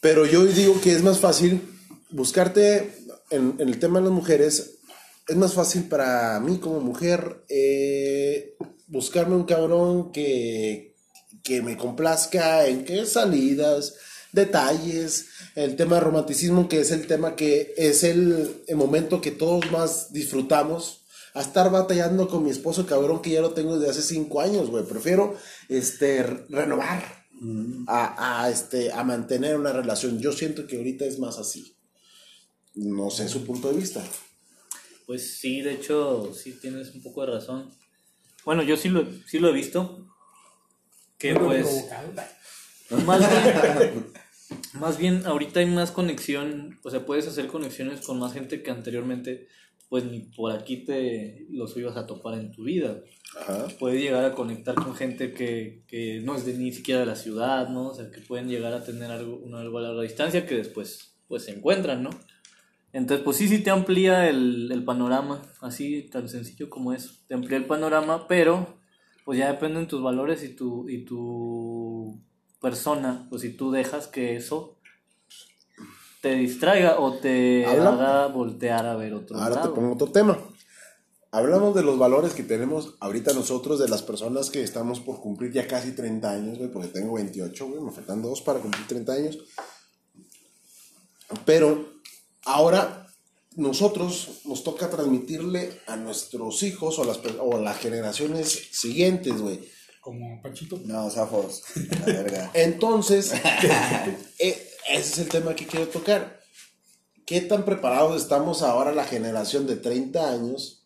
Pero yo digo que es más fácil buscarte en, en el tema de las mujeres. Es más fácil para mí como mujer eh, buscarme un cabrón que, que me complazca en qué salidas, detalles, el tema de romanticismo, que es el tema que es el, el momento que todos más disfrutamos. A estar batallando con mi esposo cabrón que ya lo tengo desde hace cinco años, güey. Prefiero este, renovar a, a, este, a mantener una relación. Yo siento que ahorita es más así. No sé su punto de vista. Pues sí, de hecho, sí tienes un poco de razón. Bueno, yo sí lo, sí lo he visto. Que Algo pues, más (laughs) bien, más bien, ahorita hay más conexión, o sea, puedes hacer conexiones con más gente que anteriormente, pues ni por aquí te los ibas a topar en tu vida. Ajá. Puedes llegar a conectar con gente que, que no es de ni siquiera de la ciudad, ¿no? O sea, que pueden llegar a tener algo, un algo a larga distancia que después, pues, se encuentran, ¿no? Entonces, pues sí, sí te amplía el, el panorama, así tan sencillo como eso. Te amplía el panorama, pero pues ya dependen tus valores y tu, y tu persona, pues si tú dejas que eso te distraiga o te Habla- haga voltear a ver otro Ahora te pongo otro tema. Hablamos de los valores que tenemos ahorita nosotros, de las personas que estamos por cumplir ya casi 30 años, güey, porque tengo 28, güey, me faltan dos para cumplir 30 años. Pero ahora nosotros nos toca transmitirle a nuestros hijos o, las, per- o las generaciones siguientes, güey. Como Pachito. No, zafos. (laughs) La verga. Entonces, (laughs) eh, ese es el tema que quiero tocar. ¿Qué tan preparados estamos ahora la generación de 30 años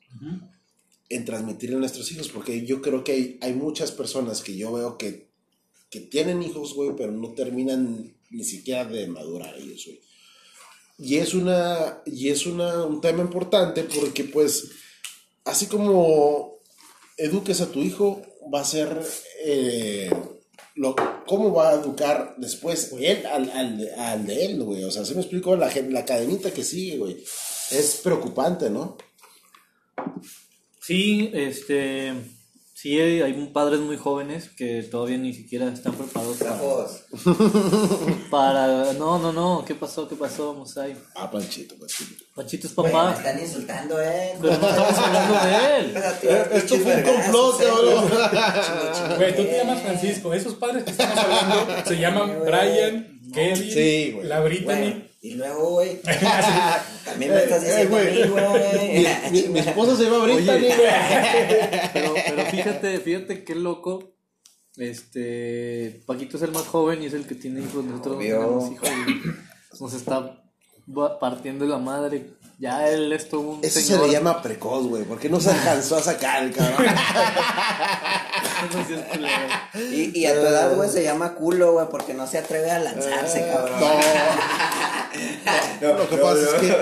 en transmitirle a nuestros hijos? Porque yo creo que hay, hay muchas personas que yo veo que, que tienen hijos, güey, pero no terminan ni siquiera de madurar ellos, güey. Y es, una, y es una, un tema importante porque, pues, así como eduques a tu hijo, va a ser eh, lo, cómo va a educar después él al, al, al de él, güey. O sea, se me explico la, la cadenita que sigue, güey. Es preocupante, ¿no? Sí, este, sí hay, padres muy jóvenes que todavía ni siquiera están preparados para, (laughs) para- no, no, no, ¿qué pasó? ¿Qué pasó, Musai? Ah, Panchito, Panchito. Pachito es Güey, me papá, están insultando, eh. pero no estamos hablando de él. (laughs) Eh, Esto fue un complot, cabrón. Güey, tú te llamas Francisco. Esos padres que estamos hablando se llaman Brian, Kevin, Sí, güey. la Brittany. y luego, güey. (laughs) También me estás Eh, diciendo güey. mí, güey. (laughs) Mi, mi- mi esposa se llama Brittany, güey. (laughs) Pero, pero fíjate, fíjate qué loco. Este, Paquito es el más joven y es el que tiene hijos. Nosotros no Obvio. tenemos hijos. y Nos está partiendo la madre. Ya él es todo un Eso se señor. le llama precoz, güey. porque no se alcanzó a sacar el cabrón? (laughs) Y, y a tu edad, güey, se llama culo, güey, porque no se atreve a lanzarse, cabrón. (laughs) No, lo que pasa es que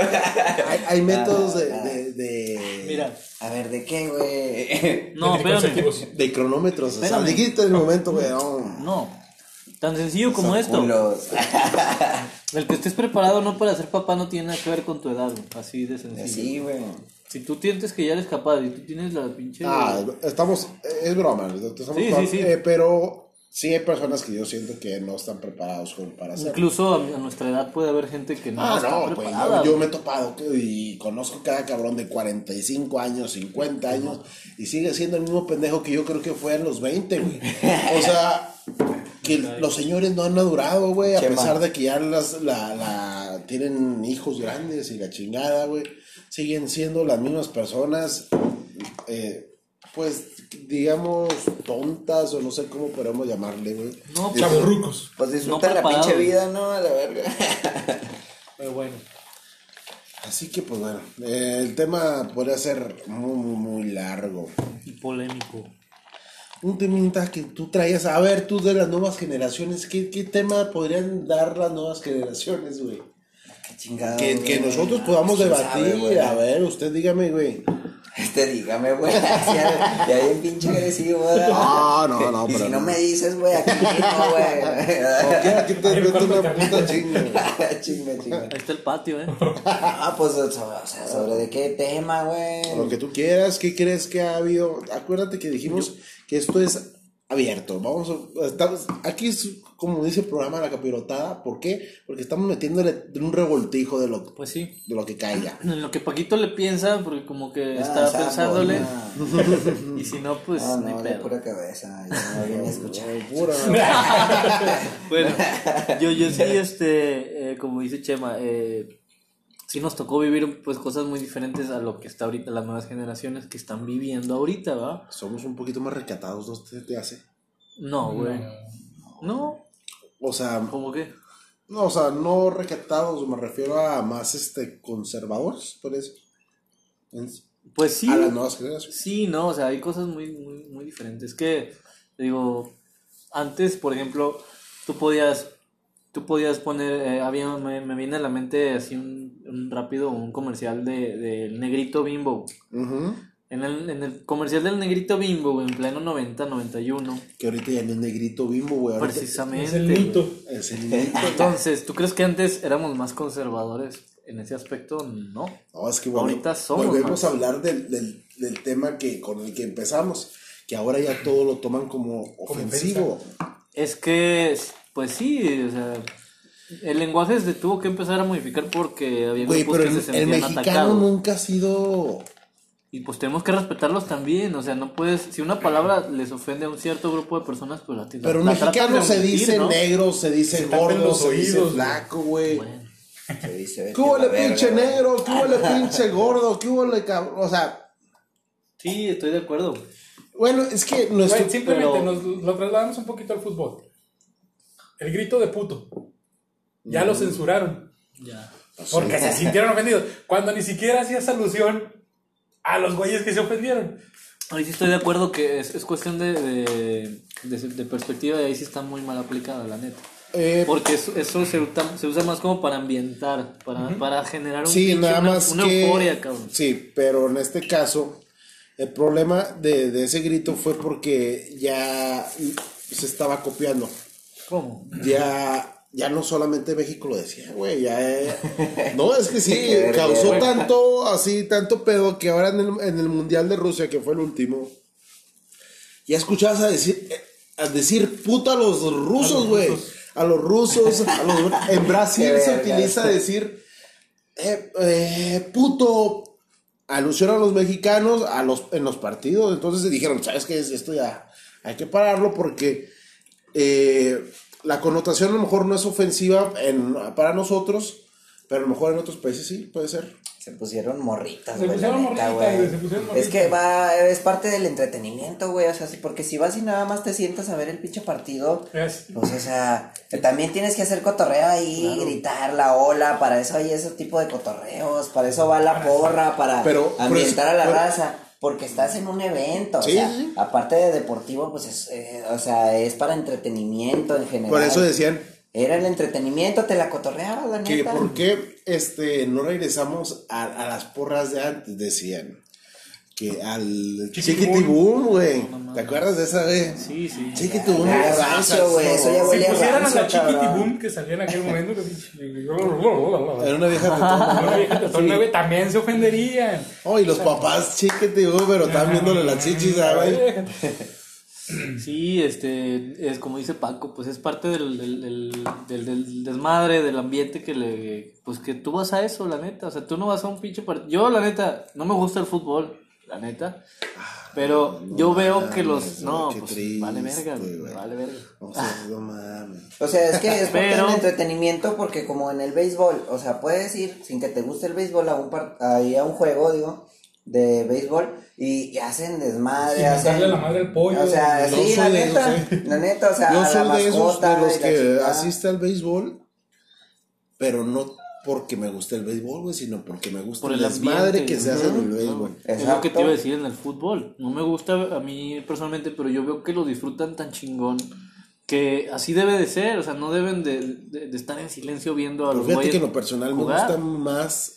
hay, hay métodos de, de, de, Mira, A ver, ¿de qué, güey? no, espérame. De cronómetros. O sea, Espérame. dijiste en el momento, güey. No. Tan sencillo como Son esto. culos. (laughs) El que estés preparado no para ser papá no tiene nada que ver con tu edad, güey. Así de sencillo. Sí, güey. Si tú sientes que ya eres capaz y tú tienes la pinche. Ah, estamos. Es broma. estamos Sí, sí, sí. eh, pero sí hay personas que yo siento que no están preparados como para hacerlo. Incluso a, a nuestra edad puede haber gente que no Ah, está no, pues yo, yo me he topado y conozco cada cabrón de 45 años, 50 años y sigue siendo el mismo pendejo que yo creo que fue en los 20, güey. (laughs) O sea, que los señores no han madurado, güey, a pesar de que ya las, la, la, tienen hijos grandes y la chingada, güey, siguen siendo las mismas personas, eh, pues, digamos, tontas o no sé cómo podemos llamarle, güey. No, Chavorrucos. Pues disfruta No la pinche vida, ¿no? A la verga. Pero bueno. Así que, pues bueno, eh, el tema podría ser muy, muy, muy largo. y polémico. Un temita que tú traías, a ver, tú de las nuevas generaciones, ¿qué, qué tema podrían dar las nuevas generaciones, güey? Qué chingado. Que, que güey. nosotros podamos ¿Quién debatir, sabe, güey? a ver, usted dígame, güey. Este, dígame, güey. (laughs) Ya ya bien pinche agresivo, güey. (laughs) No, no, no, Y pero si no no. me dices, güey, aquí no, güey. (laughs) Aquí te meto una puta chinga, güey. chinga, chinga. Ahí está el patio, ¿eh? Ah, pues, o sea, o sea, ¿sobre de qué tema, güey? Lo que tú quieras, ¿qué crees que ha habido? Acuérdate que dijimos que esto es abierto. Vamos a, estamos, aquí es como dice el programa La Capirotada. ¿Por qué? Porque estamos metiéndole un revoltijo de lo, Pues sí. de lo que caiga. (clears throat) En lo que Paquito le piensa, porque como que Ah, está sapo, pensándole. no. (laughs) Y si no, pues No, no pedo. pura cabeza. Yo (laughs) no vine a escuchar. (laughs) Pura. Bueno, yo, yo sí, este, eh, como dice Chema, eh, sí nos tocó vivir pues cosas muy diferentes a lo que está ahorita las nuevas generaciones que están viviendo ahorita, ¿va? Somos un poquito más recatados, ¿no te, te hace? No, güey. No, O sea, ¿cómo que? no, o sea, no recatados, me refiero a más este conservadores, por eso. Es- Pues sí. A las nuevas generaciones. Sí, no, o sea, hay cosas muy, muy, muy diferentes. Que, digo, antes, por ejemplo, tú podías, tú podías poner, eh, había, me, me viene a la mente así un rápido, un comercial de, del negrito bimbo. En el, en el comercial del negrito bimbo, güey, en pleno 90, 91. Que ahorita ya no es negrito bimbo, güey. Precisamente. Es el mito. Es el mito. Entonces, ¿tú crees que antes éramos más conservadores en ese aspecto? No. No, es que bueno, Ahorita somos volvemos más. a hablar del, del, del tema que con el que empezamos, que ahora ya todo lo toman como ofensivo. Es que, pues sí, o sea, el lenguaje se tuvo que empezar a modificar porque había Güey, grupos pero que el, se el sentían mexicano atacados. nunca ha sido... Y pues tenemos que respetarlos también, o sea, no puedes, si una palabra les ofende a un cierto grupo de personas, pues la Pero tratas mexicano se dice ¿no? negro, se dice Se gordo, se dice flaco, güey. Bueno, Se dice, ¿Qué hubo vete a le la pinche verga, negro? ¿Qué hubo le (laughs) pinche gordo? ¿Qué hubo le cabrón? O sea, sí, estoy de acuerdo. bueno, es que nuestro... Güey, simplemente pero- nos lo trasladamos un poquito al fútbol. El grito de puto. Ya lo censuraron. Ya. Porque se sintieron ofendidos. Cuando ni siquiera hacías alusión a los güeyes que se ofendieron. Ahí sí estoy de acuerdo que es, es cuestión de, de, de- de perspectiva y ahí sí está muy mal aplicada, la neta. eh, Porque eso, eso se, usa, se usa más como para ambientar, para, para generar un Sí, pinche- nada una, más una que... euforia, cabrón. Sí, pero en este caso, el problema de, de ese grito fue porque ya se estaba copiando. ¿Cómo? Ya, ya no solamente México lo decía, güey, ya... eh, (laughs) No, es que sí, causó tanto, así, tanto pedo que ahora en el, en el Mundial de Rusia, que fue el último, ya escuchabas a decir, eh, a decir puta a los rusos, güey. A los rusos, a los... En (laughs) Brasil se utiliza decir eh, eh, puto alusión a los mexicanos a los, en los partidos. Entonces se dijeron, ¿sabes qué? Esto ya hay que pararlo porque eh, la connotación a lo mejor no es ofensiva en- para nosotros, pero a lo mejor en otros países sí, puede ser. Se pusieron morritas, Se güey. la pusieron neta, morritas, güey. se pusieron Es que va, es parte del entretenimiento, güey. O sea, sí, porque si vas y nada más te sientas a ver el pinche partido, Es- pues, o sea, también tienes que hacer cotorreo ahí, gritar la ola. Para eso hay ese tipo de cotorreos. Para eso va la porra, para Pero- ambientar a la pero- raza. Porque estás en un evento, Sí, o sea, sí. aparte de deportivo, pues es, eh, o sea, es para entretenimiento en general. Por eso decían Era el entretenimiento, te la cotorreabas, la que neta. por qué este, no regresamos a, a las porras de antes, decían. Que al chiquitibum, güey. ¿Te acuerdas de esa, güey? Sí, sí. Chiquitibum. Ah, güey, eso ya Si huele a pusieran a la chiquiti cabrón. boom que salía en aquel momento, que Era una vieja tetona. Una vieja tetona, güey, también se ofenderían. Oh, y los papás chiquitibum, pero estaban viéndole las chichis, ¿sabes? Sí, este, es como dice Paco, pues es parte del, del, del, del- del desmadre, del ambiente que le, pues que tú vas a eso, la neta, o sea, tú no vas a un pinche partido, yo la neta, no me gusta el fútbol, la neta, Pero yo veo que los. No, pues vale triste, verga, güey, vale verga. O sea, no mames. O sea, es que es parte Pero- del entretenimiento porque como en el béisbol, o sea, puedes ir sin que te guste el béisbol a un par- ahí a un juego, digo, de béisbol y, y hacen desmadre, Sin hacen la madre al pollo. O sea, sí, la neta, esos, sí. la neta, o sea, Yo a la soy de esos mascota de los que asiste al béisbol, pero no porque me guste el béisbol, güey, sino porque me gusta Por el desmadre que se hace en el béisbol. Es lo que te iba a decir en el fútbol. No me gusta a mí personalmente, pero yo veo que lo disfrutan tan chingón que así debe de ser. O sea, no deben de, de- de estar en silencio viendo a Pero los fíjate que en lo personal me gusta más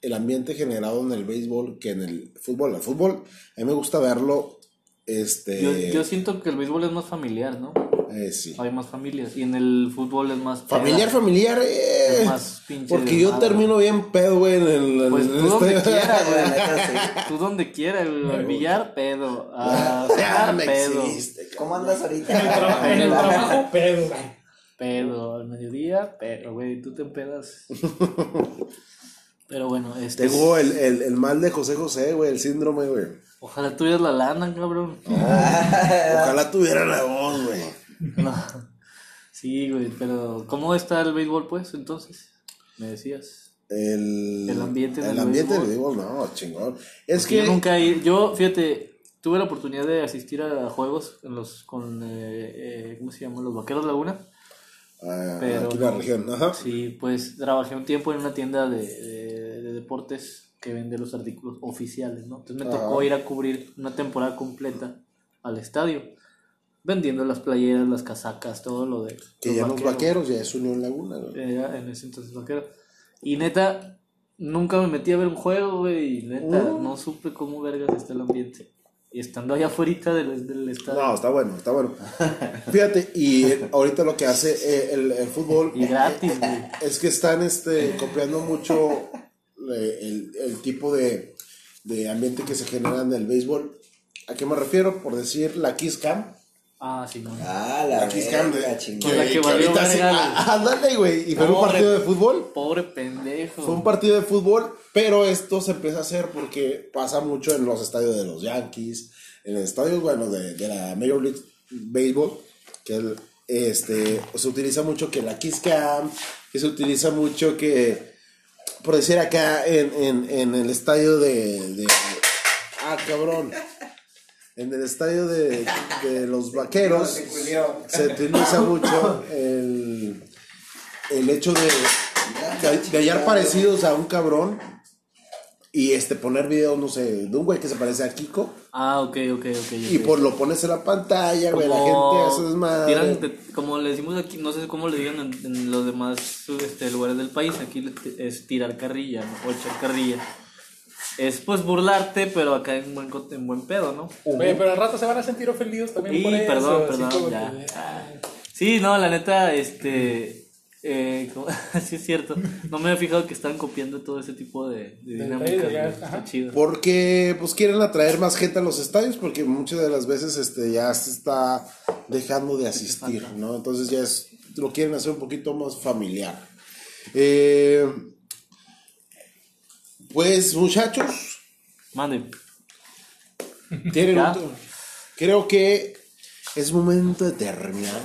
el ambiente generado en el béisbol que en el fútbol. El fútbol, a mí me gusta verlo, este... Yo, yo siento que el béisbol es más familiar, ¿no? Eh, sí. Hay más familias. Y en el fútbol es más. Familiar, peda. familiar, eh. Es más pinche Porque yo termino bien pedo, güey, en el... en Pues el tú donde estadio. quieras, güey. La neta, (laughs) sí. Tú donde quieras, güey. Billar, pedo. A (laughs) me pedo. existe, ¿Cómo andas ahorita? En el, (laughs) trabajo, pedo. Pedo. Al mediodía, pero, güey. Tú te empedas. Pero bueno, este. Tengo el, el, el mal de José José, güey, el síndrome, güey. Ojalá tuvieras la lana, cabrón. Ojalá tuviera la voz, güey. No. Sí, güey, pero ¿cómo está el béisbol, pues, entonces? Me decías. El, El ambiente en el el ambiente del béisbol. béisbol, no, chingón. Es Porque que... Yo nunca he yo, fíjate, tuve la oportunidad de asistir a juegos en los, con, eh, eh, ¿cómo se llama? Los Vaqueros Laguna. Ah, Pero aquí en la región, ajá. Sí, pues trabajé un tiempo en una tienda de, de- de deportes que vende los artículos oficiales, ¿no? Entonces me tocó ir a cubrir una temporada completa al estadio, vendiendo las playeras, las casacas, todo lo de... Que ya los vaqueros, ya es Unión Laguna, güey. Era en ese entonces vaquero. Y neta, nunca me metí a ver un juego, güey, y neta, Uh. no supe cómo vergas está el ambiente. Y estando allá afuera del, del estadio. No, está bueno, está bueno. Fíjate, y eh, ahorita lo que hace eh, el, el fútbol Y gratis, güey. es que están este, copiando mucho eh, el, el tipo de, de ambiente que se genera en el béisbol. ¿A qué me refiero? Por decir la Kiss Cam. Ah, sí, no. Ah, la verga, que, chingón. la que valió ahorita sí- verga, ah, ándale, güey. Y fue un Pobre- partido de fútbol. Pobre pendejo. Fue un partido de fútbol, pero esto se empieza a hacer porque pasa mucho en los estadios de los Yankees, en el estadio, bueno, de, de la Major League Baseball, que el- este, se utiliza mucho que la Kiss Cam, que se utiliza mucho que, por decir acá, en, en, en el estadio de, de- Ah, cabrón. En el estadio de, de los vaqueros se utiliza mucho el, el hecho de, de, de hallar parecidos a un cabrón y este poner videos, no sé, de un güey que se parece a Kiko Ah, ok, ok, ok. y ok. pues lo pones en la pantalla, güey, la gente hace desmadre. como le decimos aquí, no sé cómo le digan en, en los demás este, lugares del país, aquí es tirar carrilla, ¿no? o echar carrilla. Es pues burlarte, pero acá en buen, en buen pedo, ¿no? Oye, pero al rato se van a sentir ofendidos también Y por eso. perdón, perdón, como ya. que, Ah. Sí, no, la neta, este. Eh, (laughs) como- sí, es cierto. No me había fijado que están copiando todo ese tipo de, de dinámicas. Está chido. Porque pues quieren atraer más gente a los estadios porque muchas de las veces este ya se está dejando de asistir, ¿no? Entonces ya es, lo quieren hacer un poquito más familiar. Eh, pues muchachos, Mande. tienen otro- creo que es momento de terminar.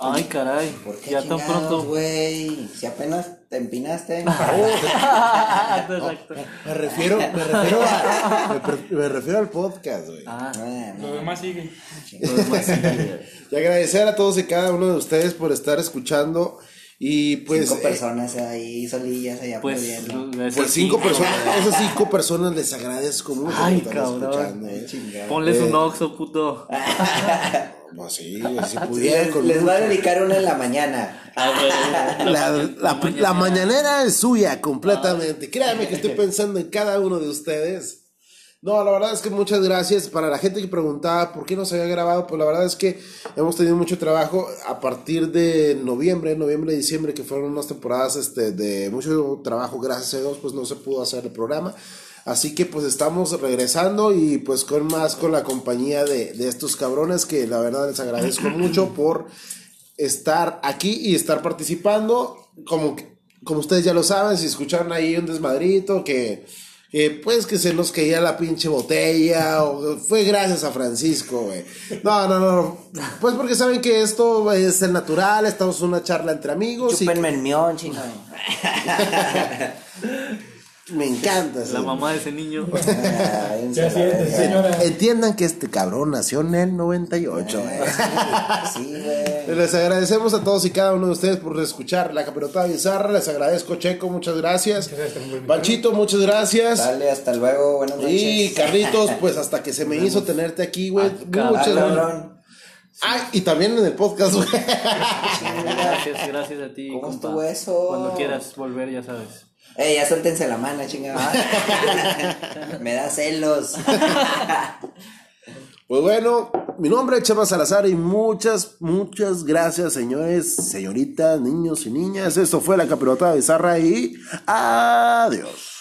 Ay, caray. ¿Por qué Ya tan pronto. güey? Si apenas te empinaste. (laughs) Exacto. Me refiero, me refiero, a- me refiero al podcast, güey. Ah, Lo demás sigue. lo demás sí, güey. Y agradecer a todos y cada uno de ustedes por estar escuchando. Y pues. Cinco eh, personas ahí, solillas allá Pues, aplaudiendo. esas Pues cinco personas, (laughs) esas cinco personas les agradezco mucho Ay, que están cabrón. escuchando, eh. Ponles Eh. un oxo, puto. (laughs) Pues sí, güey, si (laughs) pudieran Les, con les va a dedicar una en la mañana. La, la- la mañanera es suya completamente. Créanme que estoy pensando en cada uno de ustedes. No, la verdad es que muchas gracias para la gente que preguntaba por qué no se había grabado. Pues la verdad es que hemos tenido mucho trabajo a partir de noviembre, noviembre, diciembre, que fueron unas temporadas este, de mucho trabajo. Gracias a Dios, pues no se pudo hacer el programa. Así que pues estamos regresando y pues con más con la compañía de, de estos cabrones que la verdad les agradezco (clears throat) mucho por estar aquí y estar participando. Como, como ustedes ya lo saben, si escucharon ahí un desmadrito que, eh, pues que se nos caía la pinche botella, o fue gracias a Francisco, güey. No, no, no, pues porque saben que esto es el natural, estamos en una charla entre amigos. Chúpenme el mión, chino. (laughs) Me encanta. La mamá de ese niño. (laughs) Ya siente, señora. Entiendan que este cabrón nació en el 98. (laughs) Sí, güey. Les agradecemos a todos y cada uno de ustedes por escuchar la capirotada bizarra. Les agradezco, Checo, muchas gracias. Panchito, muchas gracias. Dale, hasta luego, buenas noches. Y Carlitos, (laughs) pues hasta que se me hizo tenerte aquí, güey. Muchas Dale, gracias. cabrón. Ah, y también en el podcast, güey. Gracias, gracias a ti. ¿Cómo compa. estuvo eso? Cuando quieras volver, ya sabes. Eh, ya suéltense la mano, chingada. (laughs) Me da celos. (laughs) Pues bueno, mi nombre es Chema Salazar y muchas, muchas gracias, señores, señoritas, niños y niñas. Esto fue la capirotada bizarra y adiós.